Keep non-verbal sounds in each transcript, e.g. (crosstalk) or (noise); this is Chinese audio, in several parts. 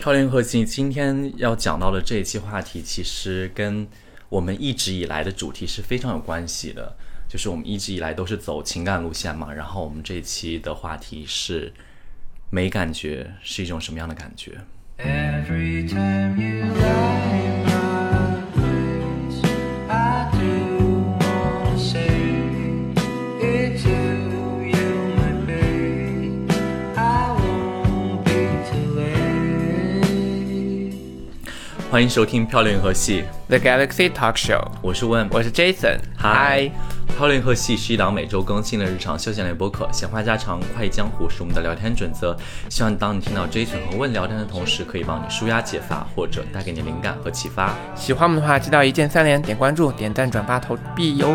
漂亮核心今天要讲到的这一期话题，其实跟我们一直以来的主题是非常有关系的，就是我们一直以来都是走情感路线嘛。然后我们这一期的话题是没感觉是一种什么样的感觉？Every time you lie 欢迎收听漂亮银河系，The Galaxy Talk Show，我是问，我是 Jason，嗨，漂亮银河系是一档每周更新的日常休闲类播客，闲话家常、快意江湖是我们的聊天准则。希望当你听到 Jason 和问聊天的同时，可以帮你舒压解乏，或者带给你灵感和启发。喜欢我们的话，记得一键三连，点关注、点赞、转发、投币哟。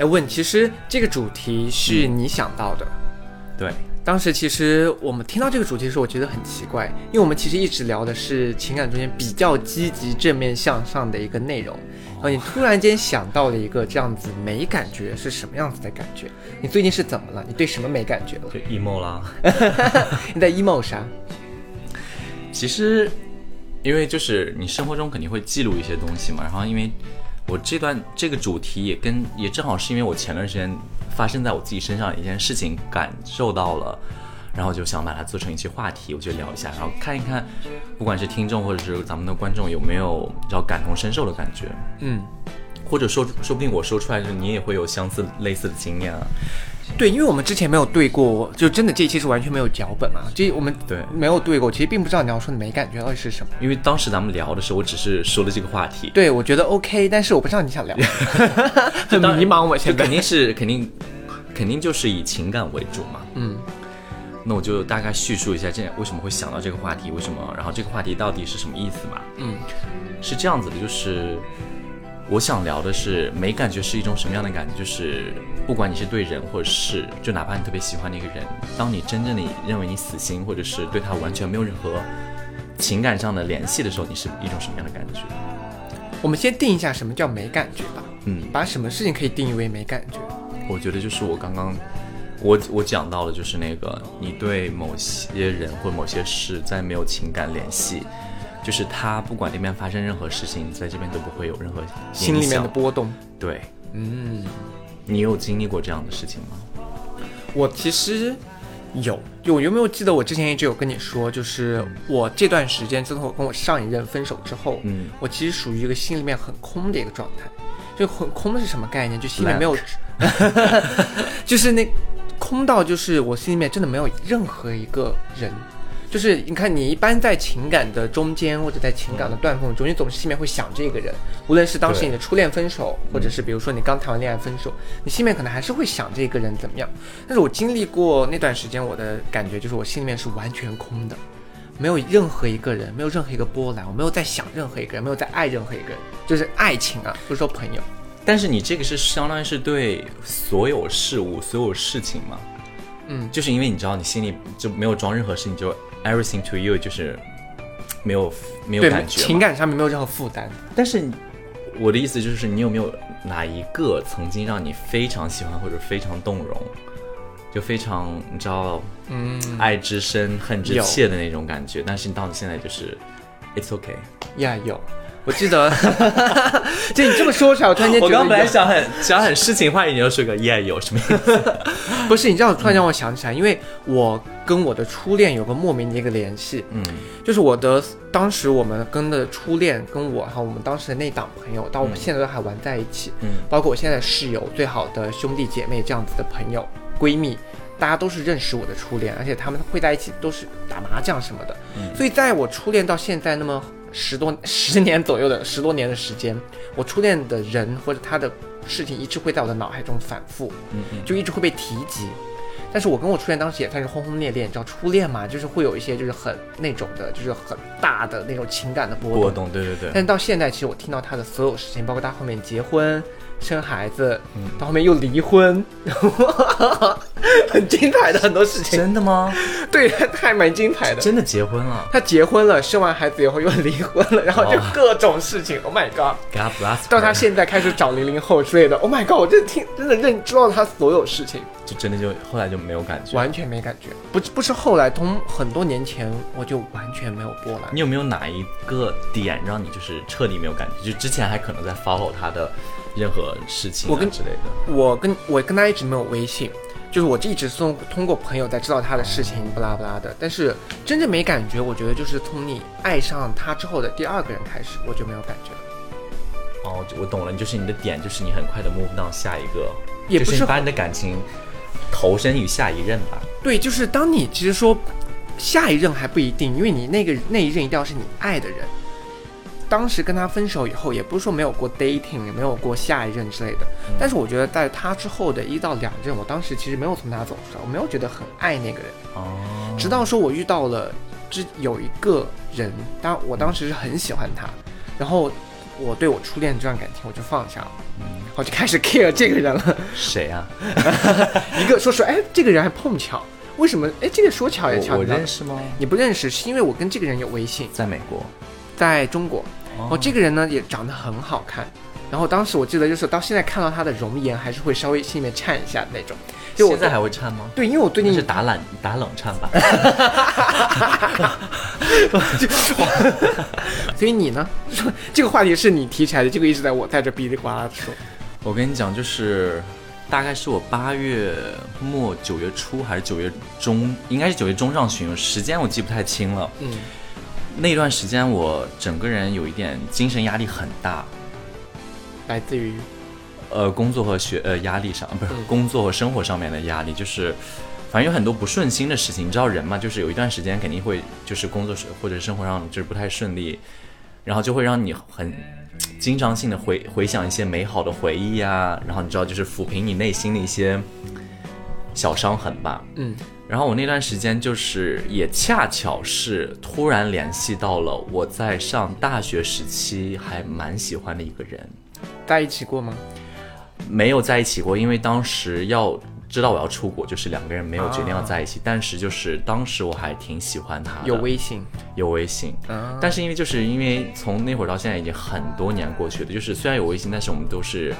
哎，问，其实这个主题是你想到的。对，当时其实我们听到这个主题的时候，我觉得很奇怪，因为我们其实一直聊的是情感中间比较积极、正面向上的一个内容，然后你突然间想到了一个这样子没感觉是什么样子的感觉？你最近是怎么了？你对什么没感觉了？就 emo 啦。(laughs) 你在 emo 啥？其实，因为就是你生活中肯定会记录一些东西嘛，然后因为我这段这个主题也跟也正好是因为我前段时间发生在我自己身上的一件事情感受到了，然后就想把它做成一期话题，我就聊一下，然后看一看，不管是听众或者是咱们的观众有没有比较感同身受的感觉，嗯。或者说说不定我说出来，就是你也会有相似类似的经验啊。对，因为我们之前没有对过，就真的这一期是完全没有脚本嘛，这我们对没有对过，其实并不知道你要说的没感觉到底是什么。因为当时咱们聊的时候，我只是说了这个话题，对，我觉得 OK，但是我不知道你想聊，(laughs) 很当然迷茫。我现在肯定是肯定肯定就是以情感为主嘛。嗯，那我就大概叙述一下这为什么会想到这个话题，为什么，然后这个话题到底是什么意思嘛？嗯，是这样子的，就是我想聊的是没感觉是一种什么样的感觉，就是不管你是对人或者事，就哪怕你特别喜欢的一个人，当你真正的认为你死心，或者是对他完全没有任何情感上的联系的时候，你是一种什么样的感觉？我们先定一下什么叫没感觉吧，嗯，把什么事情可以定义为没感觉。我觉得就是我刚刚我我讲到的，就是那个你对某些人或某些事在没有情感联系，就是他不管那边发生任何事情，在这边都不会有任何心里面的波动。对嗯，你有经历过这样的事情吗？我其实有，有有没有记得我之前一直有跟你说，就是我这段时间自从我跟我上一任分手之后，嗯我其实属于一个心里面很空的一个状态。就很空的是什么概念？就心里面没有，(laughs) 就是那空到就是我心里面真的没有任何一个人。就是你看，你一般在情感的中间或者在情感的断缝中，你总是心里面会想这个人，无论是当时你的初恋分手，或者是比如说你刚谈完恋爱分手，你心里面可能还是会想这个人怎么样。但是我经历过那段时间，我的感觉就是我心里面是完全空的，没有任何一个人，没有任何一个波澜，我没有在想任何一个人，没有在爱任何一个人，就是爱情啊，不是说朋友。但是你这个是相当于是对所有事物、所有事情嘛，嗯，就是因为你知道你心里就没有装任何事情，就 everything to you 就是没有没有感，觉情感上面没有任何负担。但是我的意思就是，你有没有哪一个曾经让你非常喜欢或者非常动容，就非常你知道嗯，爱之深恨之切的那种感觉？但是你到你现在就是 it's okay。呀有，我记得，(laughs) 就你这么说出来，我突然间觉得我刚本来想很想很诗情画意，你又说个 yeah 有什么意思？(laughs) 不是你这样突然让我想起来，因为我跟我的初恋有个莫名的一个联系，嗯。就是我的当时我们跟的初恋跟我还有我们当时的那档朋友，到我们嗯现在都还玩在一起，嗯。包括我现在室友、最好的兄弟姐妹这样子的朋友、闺蜜，大家都是认识我的初恋，而且他们会在一起都是打麻将什么的，嗯。所以在我初恋到现在那么十多十年左右的十多年的时间，我初恋的人或者他的事情一直会在我的脑海中反复，嗯嗯，就一直会被提及。但是我跟我初恋当时也算是轰轰烈烈，你知道初恋嘛，就是会有一些就是很那种的，就是很大的那种情感的波动。波动，对对对，但是到现在，其实我听到他的所有事情，包括他后面结婚、生孩子，嗯到后面又离婚，(laughs) 很精彩的很多事情。真的吗？(laughs) 对，他还蛮精彩的。真的结婚了他结婚了，生完孩子以后又离婚了，然后就哦各种事情。Oh my god！，God bless。到他现在开始找零零后之类的。Oh my god！我真的听真的认知道他所有事情，就真的就后来就没有感觉。完全没感觉。不不是后来，从很多年前我就完全没有波澜。你有没有哪一个点让你就是彻底没有感觉？就之前还可能在 follow 他的任何事情、啊、我跟之类的。我跟我跟他一直没有微信，就是我一直是通通过朋友在知道他的事情，不拉不拉的。但是真正没感觉，我觉得就是从你爱上他之后的第二个人开始，我就没有感觉了。哦，我懂了，就是你的点就是你很快的 move 到下一个，也不就是你把你的感情投身于下一任吧。对，就是当你其实说下一任还不一定，因为你那个那一任一定要是你爱的人。当时跟他分手以后，也不是说没有过 dating，也没有过下一任之类的。但是我觉得在他之后的一到两任，我当时其实没有从他走出来，我没有觉得很爱那个人。哦，直到说我遇到了之有一个人，当我当时是很喜欢他，然后我对我初恋这段感情我就放下了，我就开始 care 这个人了。谁啊？(laughs) 一个说实话，哎，这个人还碰巧，为什么？哎，这个说巧也巧，我认识吗？你不认识，是因为我跟这个人有微信，在美国。在中国。哦哦，这个人呢也长得很好看，然后当时我记得就是到现在看到他的容颜，还是会稍微心里面颤一下的那种。就我现在还会颤吗？对，因为我最近是打冷打冷颤吧？(laughs) 所以你呢？说 (laughs) 这个话题是你提起来的，这个一直在我在这哔哩呱啦的说。我跟你讲，就是大概是我八月末九月初还是九月中，应该是九月中上旬，时间我记不太清了。嗯，那段时间我整个人有一点精神压力很大，来自于呃，工作和学呃压力上，不是嗯工作和生活上面的压力，就是反正有很多不顺心的事情。你知道人嘛，就是有一段时间肯定会就是工作是或者生活上就是不太顺利，然后就会让你很经常性的回回想一些美好的回忆啊，然后你知道就是抚平你内心的一些小伤痕吧。嗯然后我那段时间就是也恰巧是突然联系到了我在上大学时期还蛮喜欢的一个人。在一起过吗？没有在一起过，因为当时要知道我要出国，就是两个人没有决定要在一起。但是就是当时我还挺喜欢他的，有微信有微信，啊？但是因为就是因为从那会儿到现在已经很多年过去了，就是虽然有微信，但是我们都是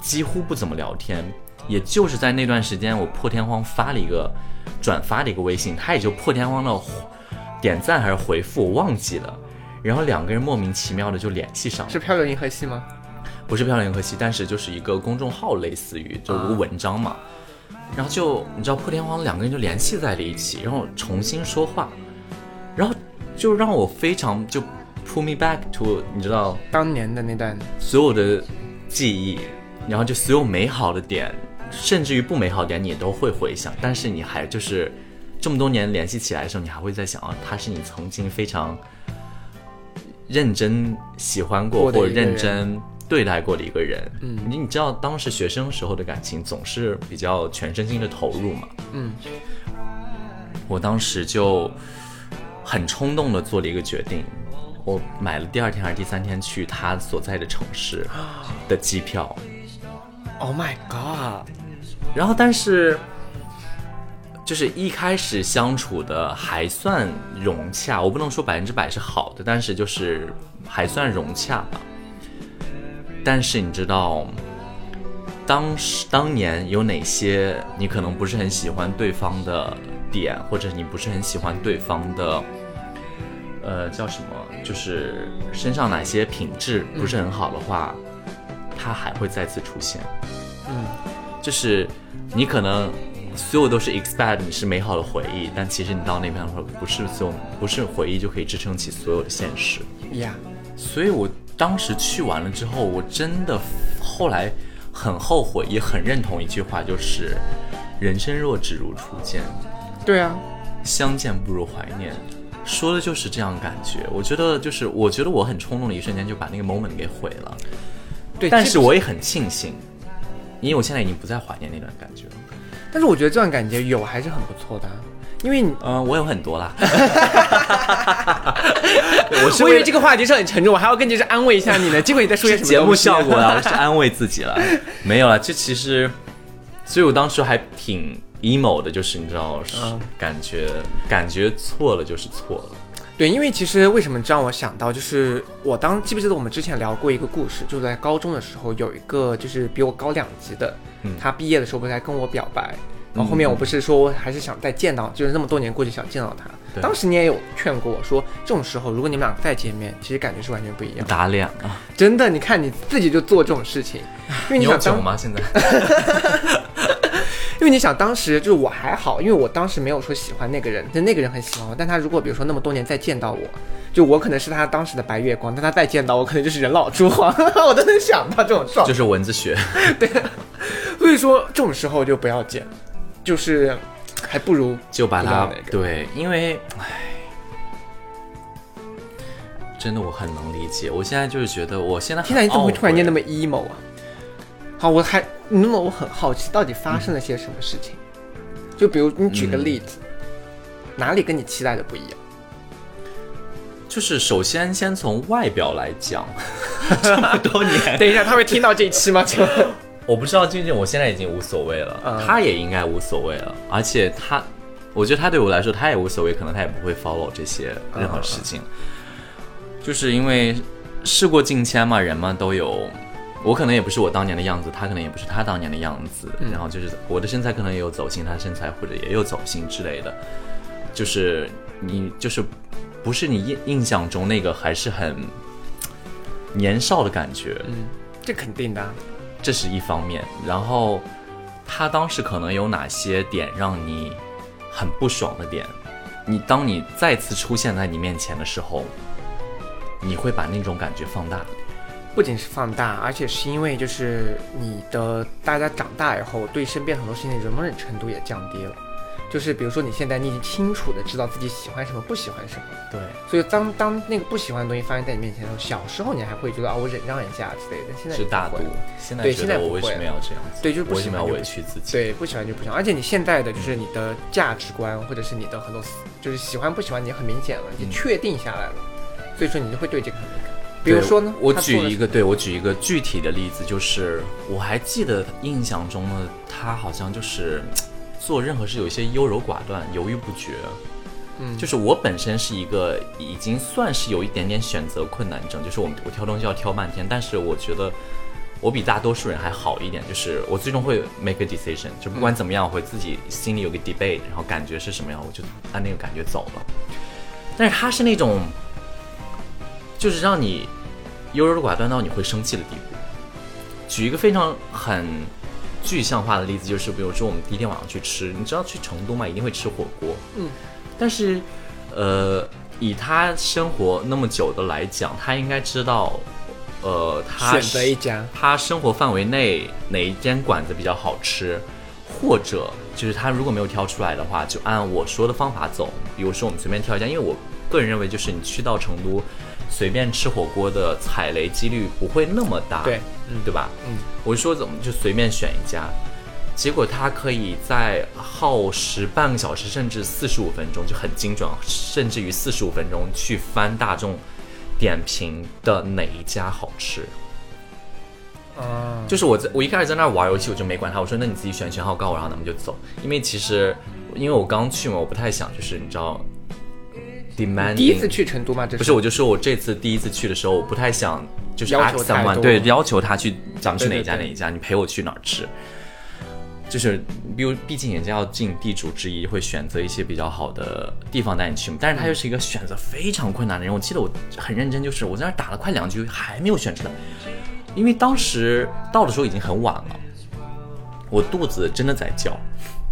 几乎不怎么聊天。也就是在那段时间，我破天荒发了一个转发的一个微信，他也就破天荒的点赞还是回复，我忘记了。然后两个人莫名其妙的就联系上了。是漂流银河系吗？不是漂流银河系，但是就是一个公众号，类似于就一个文章嘛。然后就你知道破天荒两个人就联系在了一起，然后重新说话，然后就让我非常就 pull me back to 你知道当年的那段所有的记忆，然后就所有美好的点，甚至于不美好点你也都会回想，但是你还就是这么多年联系起来的时候，你还会在想啊，他是你曾经非常认真喜欢过或认真对待过的一个人。嗯你你知道当时学生时候的感情总是比较全身心的投入嘛，嗯。我当时就很冲动的做了一个决定，我买了第二天还是第三天去他所在的城市的机票，，Oh my god！然后但是就是一开始相处的还算融洽，我不能说百分之百是好的，但是就是还算融洽吧。但是你知道，当时当年有哪些你可能不是很喜欢对方的点，或者你不是很喜欢对方的，呃，叫什么？就是身上哪些品质不是很好的话，他还会再次出现。嗯，就是你可能所有都是 expect 你是美好的回忆，但其实你到那边的时候，不是所有不是回忆就可以支撑起所有的现实。呀，所以我当时去完了之后，我真的后来很后悔，也很认同一句话，就是人生若只如初见，对啊，相见不如怀念。说的就是这样感觉，我觉得就是，我觉得我很冲动的一瞬间就把那个 moment 给毁了，对，但是我也很庆幸，因为我现在已经不再怀念那段感觉了。但是我觉得这段感觉有还是很不错的啊、因为你嗯、我有很多啦。(laughs) 我是我以为为这个话题是很沉重，我还要跟你是安慰一下你呢，结果你在说些什么节目效果啊，(laughs) 我是安慰自己了。没有了，这其实，所以我当时还挺 emo 的，就是你知道，感觉感觉错了就是错了。对，因为其实为什么让我想到，就是我当记不记得我们之前聊过一个故事，就是在高中的时候有一个就是比我高两级的，嗯他毕业的时候不是来跟我表白，然后后面我不是说我还是想再见到，就是那么多年过去想见到他。对当时你也有劝过我说，这种时候如果你们俩再见面，其实感觉是完全不一样。打脸啊！真的，你看你自己就做这种事情，因为你想当你有酒吗？现在？(laughs) 因为你想，当时就是我还好，因为我当时没有说喜欢那个人，但那个人很喜欢我。但他如果比如说那么多年再见到我，就我可能是他当时的白月光，但他再见到我，可能就是人老珠黄，我都能想到这种状态。就是蚊子血。对所以说这种时候就不要见，就是还不如就把它不知道哪个对，因为唉，真的我很能理解。我现在就是觉得，我现在很天哪，你怎么会突然间那么么 emo 啊？好，我还那么我很好奇，到底发生了些什么事情？就比如你举个例子，哪里跟你期待的不一样？就是首先先从外表来讲，(laughs) 这么多年，(laughs) 等一下，他会听到这一期吗？(laughs) 我不知道静静，我现在已经无所谓了，嗯他也应该无所谓了，而且他，我觉得他对我来说他也无所谓，可能他也不会 follow 这些任何事情，就是因为事过境迁嘛，人嘛都有，我可能也不是我当年的样子，他可能也不是他当年的样子，然后就是我的身材可能也有走形，他的身材或者也有走形之类的，就是你就是不是你印印象中那个还是很年少的感觉，这肯定的啊。这是一方面。然后他当时可能有哪些点让你很不爽的点？你当你再次出现在你面前的时候，你会把那种感觉放大。不仅是放大，而且是因为就是你的大家长大以后，对身边很多事情的容忍程度也降低了。就是比如说你现在你已经清楚的知道自己喜欢什么，不喜欢什么，对，所以当当那个不喜欢的东西发生在你面前的时候，小时候你还会觉得啊我忍让一下之类的，现在是大度。现在觉对现在不得我为什么会要这样子？对就是不喜欢就委屈自己？对，不喜欢就不喜欢，而且你现在的就是你的价值观，或者是你的很多，就是喜欢不喜欢你很明显了，你嗯确定下来了，所以说你就会对这个很敏感。比如说呢，我举一个，对我举一个具体的例子，就是我还记得印象中呢，他好像就是做任何事有一些优柔寡断、犹豫不决。嗯就是我本身是一个已经算是有一点点选择困难症，就是我我挑东西要挑半天，但是我觉得我比大多数人还好一点，就是我最终会 make a decision，就不管怎么样，我会自己心里有个 debate，然后感觉是什么样，我就按那个感觉走了。但是他是那种，就是让你优柔寡断到你会生气的地步。举一个非常很具象化的例子，就是比如说我们第一天晚上去吃，你知道去成都嘛，一定会吃火锅，嗯，但是呃，以他生活那么久的来讲，他应该知道，呃，他选择一家，他生活范围内哪一间馆子比较好吃，或者就是他如果没有挑出来的话，就按我说的方法走。比如说我们随便挑一家，因为我个人认为，就是你去到成都，随便吃火锅的踩雷几率不会那么大，对，嗯，对吧？嗯，我就说怎么就随便选一家，结果他可以在耗时半个小时，甚至四十五分钟，就很精准，甚至于四十五分钟去翻大众点评的哪一家好吃。啊，就是我在我一开始在那儿玩游戏，我就没管他，我说那你自己选选好告我，然后咱们就走。因为其实因为我刚去嘛，我不太想就是你知道，demanding 第一次去成都吗？这不是，我就说我这次第一次去的时候，我不太想就是要 ask 求太 someone 对要求他去，咱们去哪一家哪一家，你陪我去哪儿吃。就是，比如，毕竟人家要尽地主之谊，会选择一些比较好的地方带你去嘛。但是他又是一个选择非常困难的人。我记得我很认真，就是我在那打了快两局，还没有选出来，因为当时到的时候已经很晚了，我肚子真的在叫。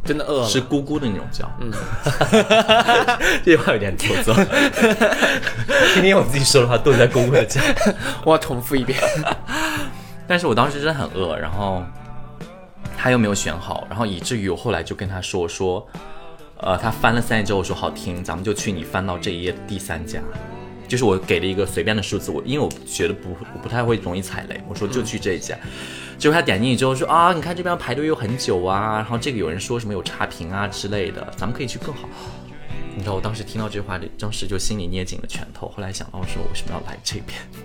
真的饿了，是咕咕的那种叫。嗯，(laughs) 这句话有点做作。(laughs) 今天我自己说的话，都在咕咕的叫。(laughs) 我要重复一遍。但是我当时真的很饿，然后他又没有选好，然后以至于我后来就跟他说我说，呃，他翻了三页之后我说好听，咱们就去你翻到这一页的第三家。就是我给了一个随便的数字，我因为我觉得不我不太会容易踩雷，我说就去这家。结果他点进去之后说啊，你看这边排队又很久啊，然后这个有人说什么有差评啊之类的，咱们可以去更好。你知道我当时听到这话，当时就心里捏紧了拳头。后来想到说，我为什么要来这边？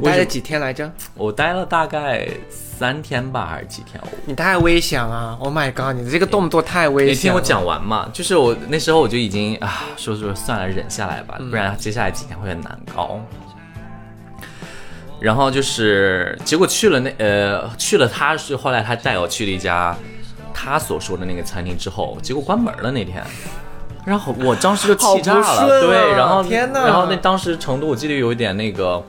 你待了几天来着？我待了大概三天吧，还是几天？你太危险了！Oh my god，你的这个动作太危险了。你听我讲完嘛，就是我那时候我就已经啊，说说算了，忍下来吧，不然接下来几天会很难搞。然后就是结果去了那呃去了，他是后来他带我去了一家他所说的那个餐厅之后，结果关门了那天。然后我当时就气炸了，啊对，然后天哪然后那当时成都我记得有一点那个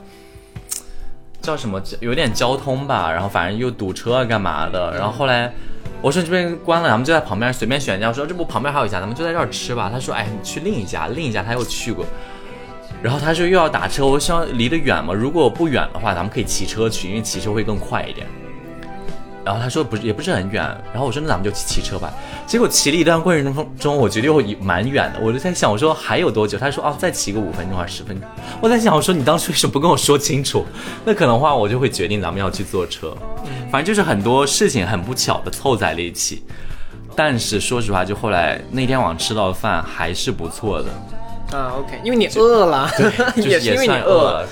叫什么，有点交通吧，然后反正又堵车啊干嘛的，然后后来我说这边关了，咱们就在旁边随便选一家，我说这不旁边还有一家，咱们就在这儿吃吧。他说哎，你去另一家，另一家他又去过。然后他说又要打车，我说离得远吗，如果不远的话，咱们可以骑车去，因为骑车会更快一点。然后他说不是，也不是很远。然后我说那咱们就骑骑车吧。结果骑了一段过程中中，我觉得又蛮远的。我就在想，我说还有多久？他说哦，再骑个五分钟还是十分钟。我在想，我说你当初为什么不跟我说清楚？那可能的话，我就会决定咱们要去坐车。反正就是很多事情很不巧的凑在了一起。但是说实话，就后来那天晚上吃到的饭还是不错的，啊，OK，因为你饿了，就是 (laughs) 也是因为你饿了。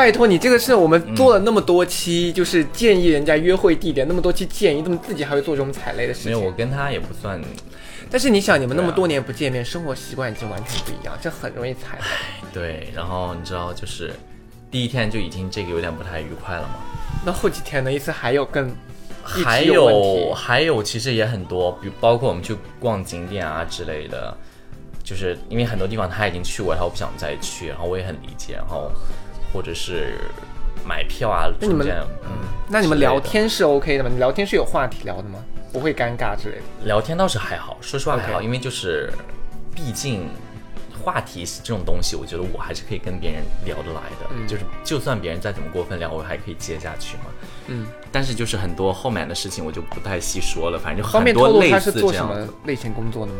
拜托你，这个是我们做了那么多期，就是建议人家约会地点，那么多期建议，怎么自己还会做这种踩雷的事情没有，我？跟他也不算，但是你想，你们那么多年不见面，生活习惯已经完全不一样，这很容易踩雷。对。然后你知道，就是第一天就已经这个有点不太愉快了嘛。那后几天呢？意思还有更一还有还有，其实也很多，比如包括我们去逛景点啊之类的，就是因为很多地方他已经去过，他不想再去，然后我也很理解，然后或者是买票啊，那你们中间嗯，那你们聊天是 OK 的吗？你聊天是有话题聊的吗？不会尴尬之类的？聊天倒是还好，说实话还好因为就是毕竟。话题这种东西，我觉得我还是可以跟别人聊得来的，嗯就是就算别人再怎么过分聊，我还可以接下去嘛。嗯，但是就是很多后面的事情我就不太细说了，反正就方很多类似这样做什么类型工作的吗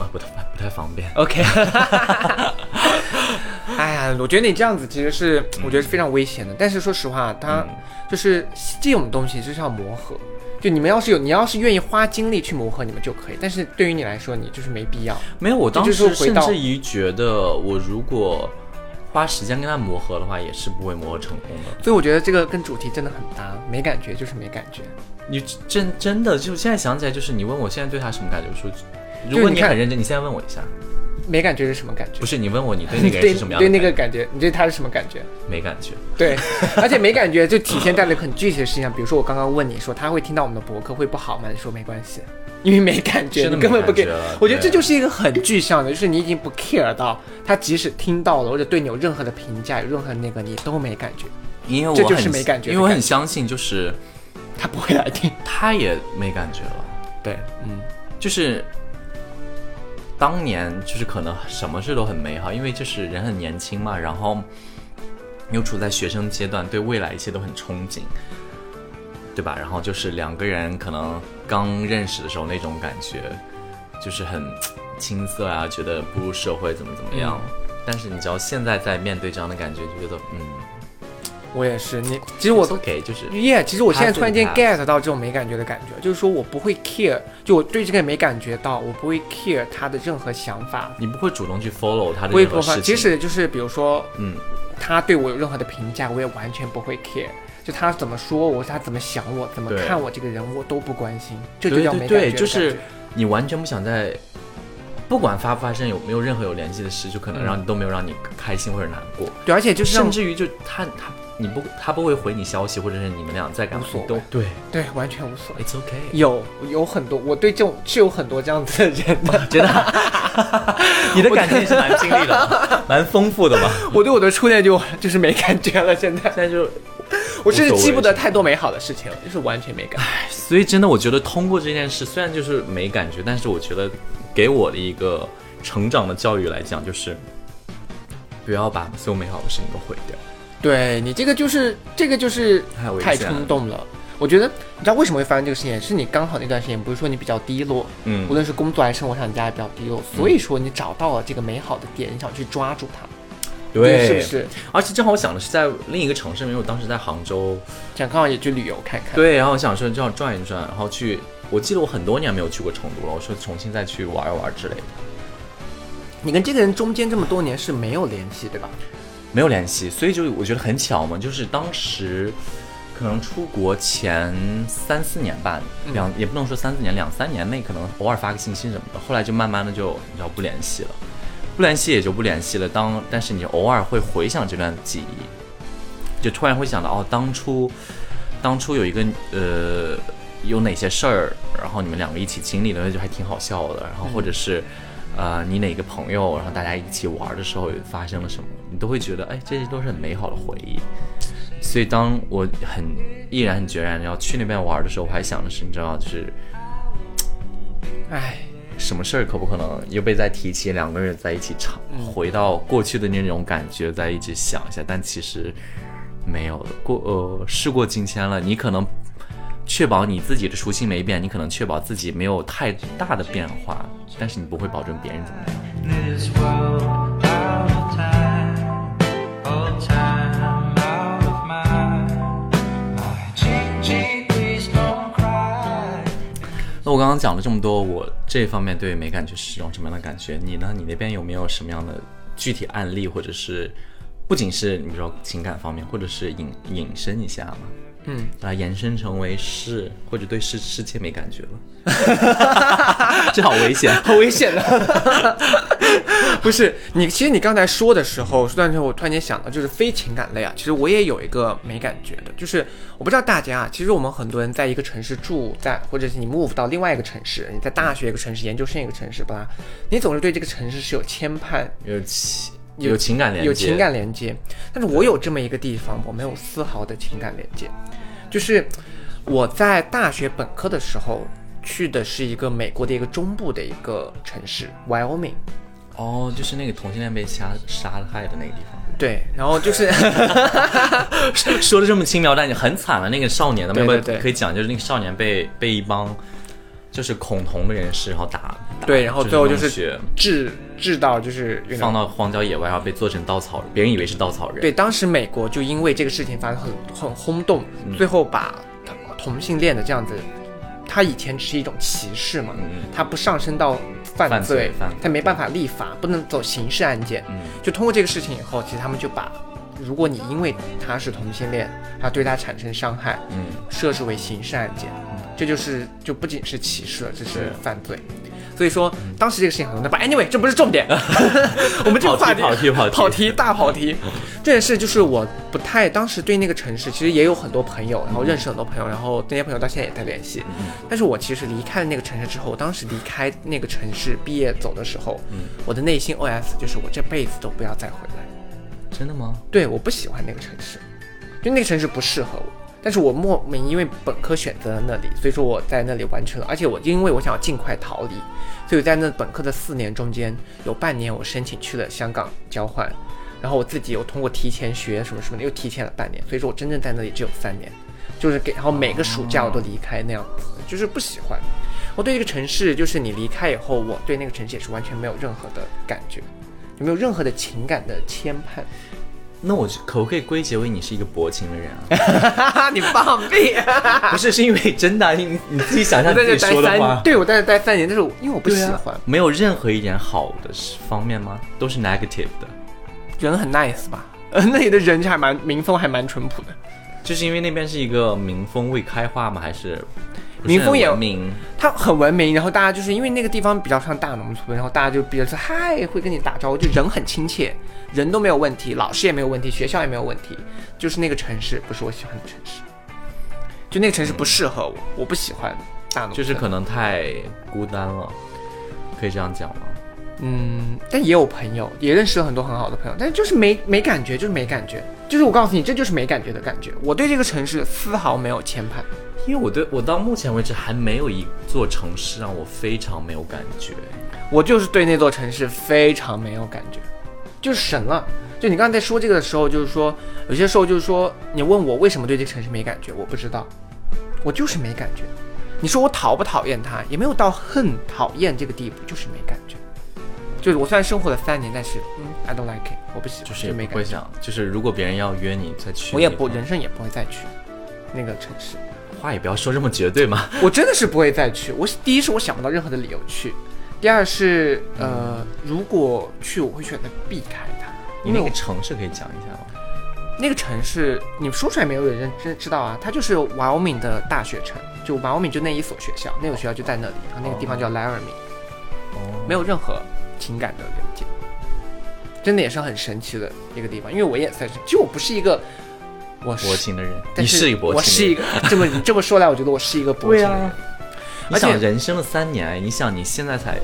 啊，不太不太方便。？OK。(laughs) (laughs) 哎呀，我觉得你这样子其实是，我觉得是非常危险的。但是说实话，它嗯就是这种东西就是要磨合。就你们要是有，你要是愿意花精力去磨合，你们就可以。但是对于你来说，你就是没必要。没有，我当时甚至于觉得，我如果花时间跟他磨合的话，也是不会磨合成功的。所以我觉得这个跟主题真的很搭，没感觉就是没感觉。你真真的就现在想起来，就是你问我现在对他什么感觉，我说，如果你很认真，你现在问我一下，没感觉是什么感觉？不是你问我你对那个人对是什么样的对那个感感觉，你对他是什么感觉？没感觉？对，而且没感觉就体现在了很具体的事情上，比如说我刚刚问你说他会听到我们的博客会不好吗？你说没关系，因为没感觉，你根本不没 care 感觉了。我觉得这就是一个很具象的，就是你已经不 care 到他即使听到了或者对你有任何的评价，有任何那个你都没感觉，因为我这就是很没感觉的因为我很相信，就是他不会来听。他也没感觉了。对，嗯，就是当年就是可能什么事都很美好，因为就是人很年轻嘛，然后又处在学生阶段，对未来一切都很憧憬，对吧？然后就是两个人可能刚认识的时候那种感觉，就是很青涩啊，觉得步入社会怎么怎么样。但是你只要现在在面对这样的感觉，就觉得嗯，我也是。你其实我都给就是耶其实我现在突然间 get 到这种没感觉的感觉，就是说我不会 care，就我对这个没感觉到，我不会 care 他的任何想法，你不会主动去 follow 他的不会播放。任何事情，即使就是比如说嗯。他对我有任何的评价，我也完全不会 care。就他怎么说我，他怎么想我，怎么看我这个人，我都不关心。这就叫没感觉。就是你完全不想在，不管发不发生有没有任何有联系的事，就可能嗯让你都没有让你开心或者难过，对，而且就是甚至于就他他你不他不会回你消息，或者是你们俩在干嘛无所谓都对对完全无所谓。，it's okay，有有很多，我对这种是有很多这样子的人的。(laughs) 真的，(laughs) 你的感情也是蛮经历的，(laughs) 蛮丰富的嘛。我对我的初恋就就是没感觉了，现在现在就，我甚至记不得太多美好的事情了，就是完全没感觉。所以真的，我觉得通过这件事，虽然就是没感觉，但是我觉得给我的一个成长的教育来讲，就是不要把所有美好的事情都毁掉。对你这个就是这个就是太冲动了。我觉得你知道为什么会发生这个事情，是你刚好那段时间不是说你比较低落，嗯无论是工作还是生活上，你家也比较低落，所以说你找到了这个美好的点，你想去抓住它。对是不是？而且正好我想的是在另一个城市，因为我当时在杭州，想刚好也去旅游看看。对，然后我想说正好转一转，然后去，我记得我很多年没有去过成都了，我说重新再去玩一玩之类的，你跟这个人中间这么多年是没有联系，对吧？没有联系，所以就我觉得很巧嘛，就是当时可能出国前三四年吧，两、也不能说三四年，两三年内可能偶尔发个信息什么的，后来就慢慢的就你知道不联系了，不联系也就不联系了。当但是你偶尔会回想这段记忆，就突然会想到哦，当初当初有一个呃有哪些事儿，然后你们两个一起经历了，就还挺好笑的。然后或者是、呃你哪个朋友，然后大家一起玩的时候发生了什么，你都会觉得哎这些都是很美好的回忆。所以当我很毅然很决然要去那边玩的时候，我还想的是，你知道，就是哎，什么事儿可不可能又被再提起，两个人在一起唱，回到过去的那种感觉，再一直想一下，但其实没有的，过呃事过境迁了，你可能确保你自己的初心没变，你可能确保自己没有太大的变化，但是你不会保证别人怎么样。Oh. 那我刚刚讲了这么多，我这方面对美感觉是一种什么样的感觉？你呢？你那边有没有什么样的具体案例，或者是不仅是你比如说情感方面，或者是引引申一下嘛？嗯，把它延伸成为是，或者对世世界没感觉了，(laughs) (laughs) 这好危险。好危险的。(laughs) 不是你，其实你刚才说的时候，说段时候我突然间想到，就是非情感类啊，其实我也有一个没感觉的，就是我不知道大家啊，其实我们很多人在一个城市住在，或者是你 move 到另外一个城市，你在大学一个城市，研究生一个城市，吧，你总是对这个城市是有牵绊，有情有情感连接，有情感连接。但是我有这么一个地方，我没有丝毫的情感连接，就是我在大学本科的时候去的是一个美国的一个中部的一个城市 Wyoming。哦，就是那个同性恋被杀杀害的那个地方。对，然后就是 (laughs) 说的这么轻描淡写，很惨了。那个少年的，没有对对对可以讲，就是那个少年被被一帮就是恐同的人士，然后打，打对，然后最后就是治治到就是放到荒郊野外，然后被做成稻草人，别人以为是稻草人。对，当时美国就因为这个事情发生很很轰动，最后把同性恋的这样子，他以前只是一种歧视嘛，嗯他不上升到犯犯罪他没办法立法，不能走刑事案件，嗯。就通过这个事情以后，其实他们就把。如果你因为他是同性恋，他对他产生伤害，嗯，设置为刑事案件，这就是就不仅是歧视了，这是是。犯罪。所以说，当时这个事情很多人把 anyway，这不是重点，(laughs) 我们这个话题跑题跑题跑题大跑题。这件事就是我不太当时对那个城市其实也有很多朋友，然后认识很多朋友，然后那些朋友到现在也在联系。但是我其实离开了那个城市之后，我当时离开那个城市毕业走的时候，我的内心 OS 就是我这辈子都不要再回来。真的吗？对，我不喜欢那个城市，就那个城市不适合我。但是我莫名因为本科选择了那里，所以说我在那里完成了，而且我因为我想要尽快逃离，所以在那本科的四年中间有半年我申请去了香港交换，然后我自己有通过提前学什么什么的又提前了半年，所以说我真正在那里只有三年，就是给然后每个暑假我都离开那样子，就是不喜欢。我对这个城市，就是你离开以后，我对那个城市也是完全没有任何的感觉，有没有任何的情感的牵绊？那我可不可以归结为你是一个薄情的人啊？哈哈，你放屁！(laughs) 不是，是因为真的啊，你你自己想象自己这待三，说的话，对我在这待三年，但是我因为我不喜欢，没有任何一点好的方面吗？都是 negative 的。人很 nice 吧？呃，那里的人还蛮民风还蛮淳朴的，就是因为那边是一个民风未开化吗？还是民风也很文明？他很文明，然后大家就是因为那个地方比较像大农村，然后大家就比较说嗨，会跟你打招呼，就人很亲切，人都没有问题，老师也没有问题，学校也没有问题，就是那个城市不是我喜欢的城市，就那个城市不适合我，我不喜欢大农村，就是可能太孤单了，可以这样讲吗？嗯，但也有朋友，也认识了很多很好的朋友，但是就是没没感觉，就是没感觉，就是我告诉你，这就是没感觉的感觉。我对这个城市丝毫没有牵绊。因为我对我到目前为止还没有一座城市让我非常没有感觉。我就是对那座城市非常没有感觉，就是神了。就你刚才在说这个的时候，就是说有些时候就是说，你问我为什么对这个城市没感觉，我不知道，我就是没感觉。你说我讨不讨厌它，也没有到恨讨厌这个地步，就是没感觉。就是我虽然生活了三年，但是嗯，I don't like it，我不喜欢，就是也没感觉。不会想，就是如果别人要约你再去，我也不，人生也不会再去那个城市。话也不要说这么绝对嘛。(laughs) 我真的是不会再去。我第一是我想不到任何的理由去，第二是呃，如果去我会选择避开它，你那个城市可以讲一下吗？那个城市你们说出来没有人知知道啊，它就是瓦欧敏的大学城，就瓦欧敏就那一所学校，那个学校就在那里，然后那个地方叫莱尔米，哦没有任何情感的连接，真的也是很神奇的一个地方。因为我也算是，就我不是一个，我是薄情的人，但你是一个薄情的人，我是一个 (laughs) 这么你这么说来，我觉得我是一个薄情的人。对啊。你而且想人生了三年，你想你现在才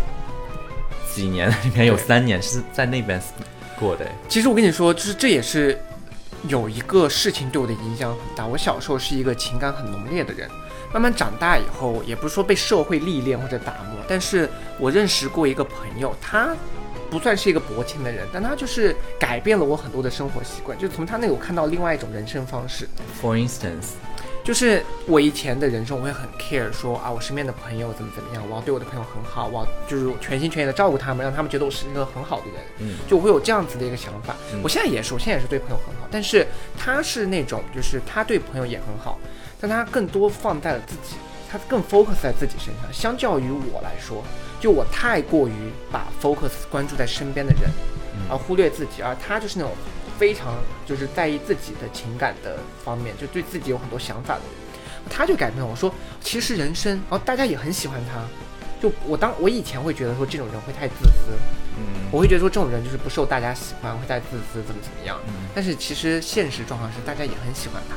几年，里面有三年是在那边过的，其实我跟你说，就是这也是有一个事情对我的影响很大。我小时候是一个情感很浓烈的人，慢慢长大以后，也不是说被社会历练或者打磨，但是我认识过一个朋友，他不算是一个薄情的人，但他就是改变了我很多的生活习惯，就从他那里我看到另外一种人生方式。For instance，就是我以前的人生，我会很 care 说啊，我身边的朋友怎么怎么样，我要对我的朋友很好，我要就是全心全意的照顾他们，让他们觉得我是一个很好的人。嗯，就我会有这样子的一个想法。嗯我现在也是，我现在也是对朋友很好，但是他是那种就是他对朋友也很好，但他更多放在了自己，他更 focus 在自己身上。相较于我来说，就我太过于把 focus 关注在身边的人，而忽略自己，而他就是那种非常就是在意自己的情感的方面，就对自己有很多想法的人。他就改变了我说，其实人生，然后大家也很喜欢他。就我当我以前会觉得说这种人会太自私，嗯我会觉得说这种人就是不受大家喜欢，会太自私，怎么怎么样。嗯但是其实现实状况是，大家也很喜欢他，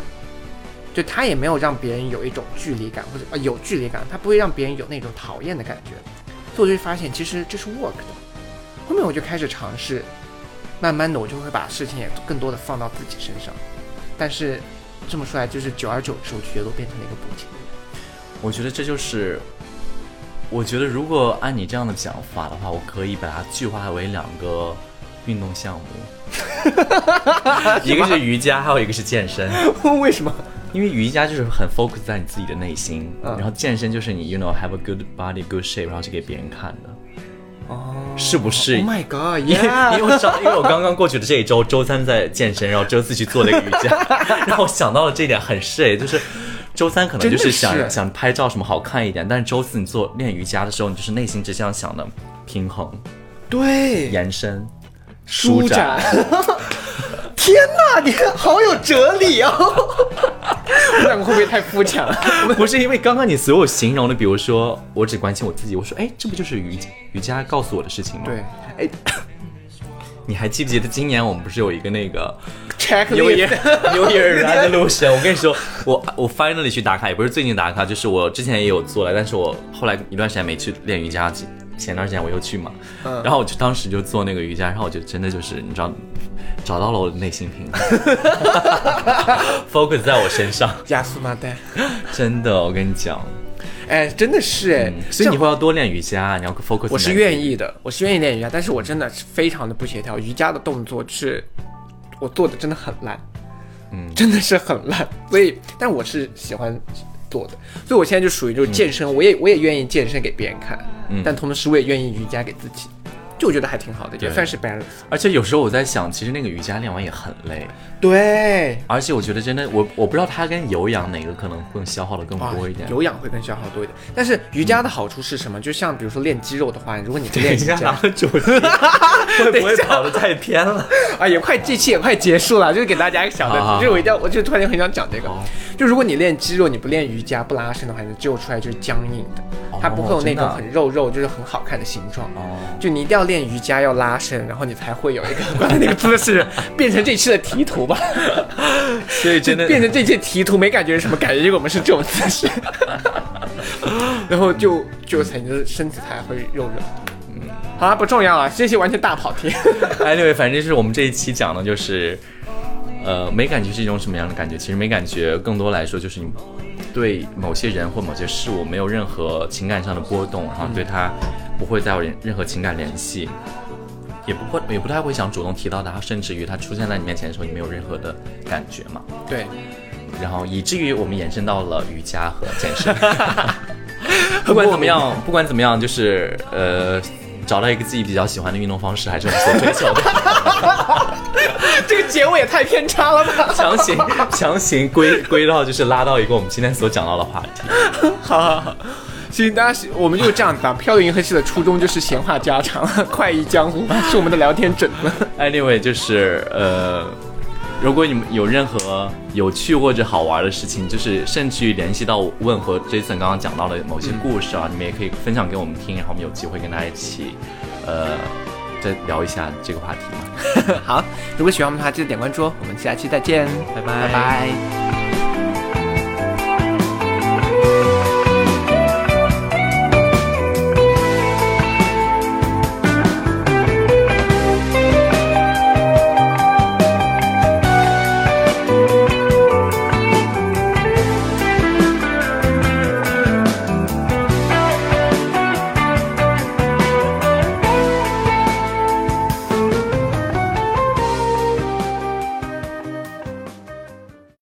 就他也没有让别人有一种距离感，或者呃有距离感，他不会让别人有那种讨厌的感觉。所以我就会发现，其实这是 work 的。后面我就开始尝试，慢慢的我就会把事情也更多的放到自己身上。但是这么说来，就是久而久之，我就觉得都变成了一个薄情人。我觉得这就是，我觉得如果按你这样的讲法的话，我可以把它具化为两个运动项目，(laughs) 一个是瑜伽，还有一个是健身。为什么？因为瑜伽就是很 focus 在你自己的内心，嗯然后健身就是你 you know have a good body good shape，然后去给别人看的。哦，是不是 Oh my god！因为 yeah 因为我上，因为我刚刚过去的这一周，周三在健身，然后周四去做那个瑜伽，(laughs) 让我想到了这一点，很是哎，就是周三可能就是想是想拍照什么好看一点，但是周四你做练瑜伽的时候，你就是内心只想想的平衡、对，延伸、舒展。(laughs) 展。天哪，你好有哲理哦！(laughs) 我们两个会不会太肤浅了？(laughs) 不是因为刚刚你所有形容的，比如说我只关心我自己，我说哎，这不就是瑜瑜伽告诉我的事情吗？对，哎，(coughs) 你还记不记得今年我们不是有一个那个 check New Year New Year Resolution，我跟你说，我 (laughs) 我 finally 去打卡，也不是最近打卡，就是我之前也有做了，但是我后来一段时间没去练瑜伽，前段时间我又去嘛，嗯然后我就当时就做那个瑜伽，然后我就真的就是你知道，找到了我的内心平衡，(laughs) focus 在我身上，(laughs) 加速麻袋。真的，我跟你讲，哎，真的是哎、所以你像会要多练瑜伽，你要 focus，我是愿意的，我是愿意练瑜伽，但是我真的是非常的不协调。瑜伽的动作是，我做的真的很烂，嗯真的是很烂。所以，但我是喜欢做的，所以我现在就属于就是健身，我也我也愿意健身给别人看，嗯但同时我也愿意瑜伽给自己，就我觉得还挺好的，也算是 balance。而且有时候我在想，其实那个瑜伽练完也很累，对，而且我觉得真的，我我不知道它跟有氧哪个可能更消耗的更啊多一点。有氧会更消耗多一点。但是瑜伽的好处是什么？就像比如说练肌肉的话，如果你不练 (laughs) 瑜伽，了主题，会不会跑得太偏了？(laughs) 啊，也快这期也快结束了，就是给大家一个小的，就是我一定要，我就突然间很想讲这个好，就如果你练肌肉，你不练瑜伽不拉伸的话，你的肌肉出来就是僵硬的，它不会有那种很肉肉，就是很好看的形状。哦，就你一定要练瑜伽，要拉伸，然后你才会有一个 (laughs) 那个姿势变成这期的题图吧？(laughs) 所以真的变成这期的题图没感觉是什么感觉？结果我们是这种姿势，(laughs) 然后就就才你的身体才会肉肉。嗯，好了，不重要了，这些完全大跑题。anyway，反正就是我们这一期讲的就是，呃，没感觉是一种什么样的感觉？其实没感觉更多来说就是你对某些人或某些事物没有任何情感上的波动，然后对他不会再有任任何情感联系。也不会，也不太会想主动提到他，甚至于他出现在你面前的时候，你没有任何的感觉嘛。对，然后以至于我们延伸到了瑜伽和健身。(laughs) 不管怎么样，不管怎么样，就是呃，找到一个自己比较喜欢的运动方式，还是我们所追求的。这个结尾也太偏差了吧！强行强行归归到就是拉到一个我们今天所讲到的话题。好 (laughs) 好好，行，大家是我们就这样子吧。漂流银河系的初衷就是闲话家常，(laughs) 快意江湖是我们的聊天准则。Anyway，就是呃，如果你们有任何有趣或者好玩的事情，就是甚至于联系到问和 Jason 刚刚讲到的某些故事啊，你们也可以分享给我们听，然后我们有机会跟大家一起，呃，再聊一下这个话题嘛。(laughs) 好，如果喜欢我们的话，记得点关注哦。我们下期再见，拜拜拜拜 (laughs)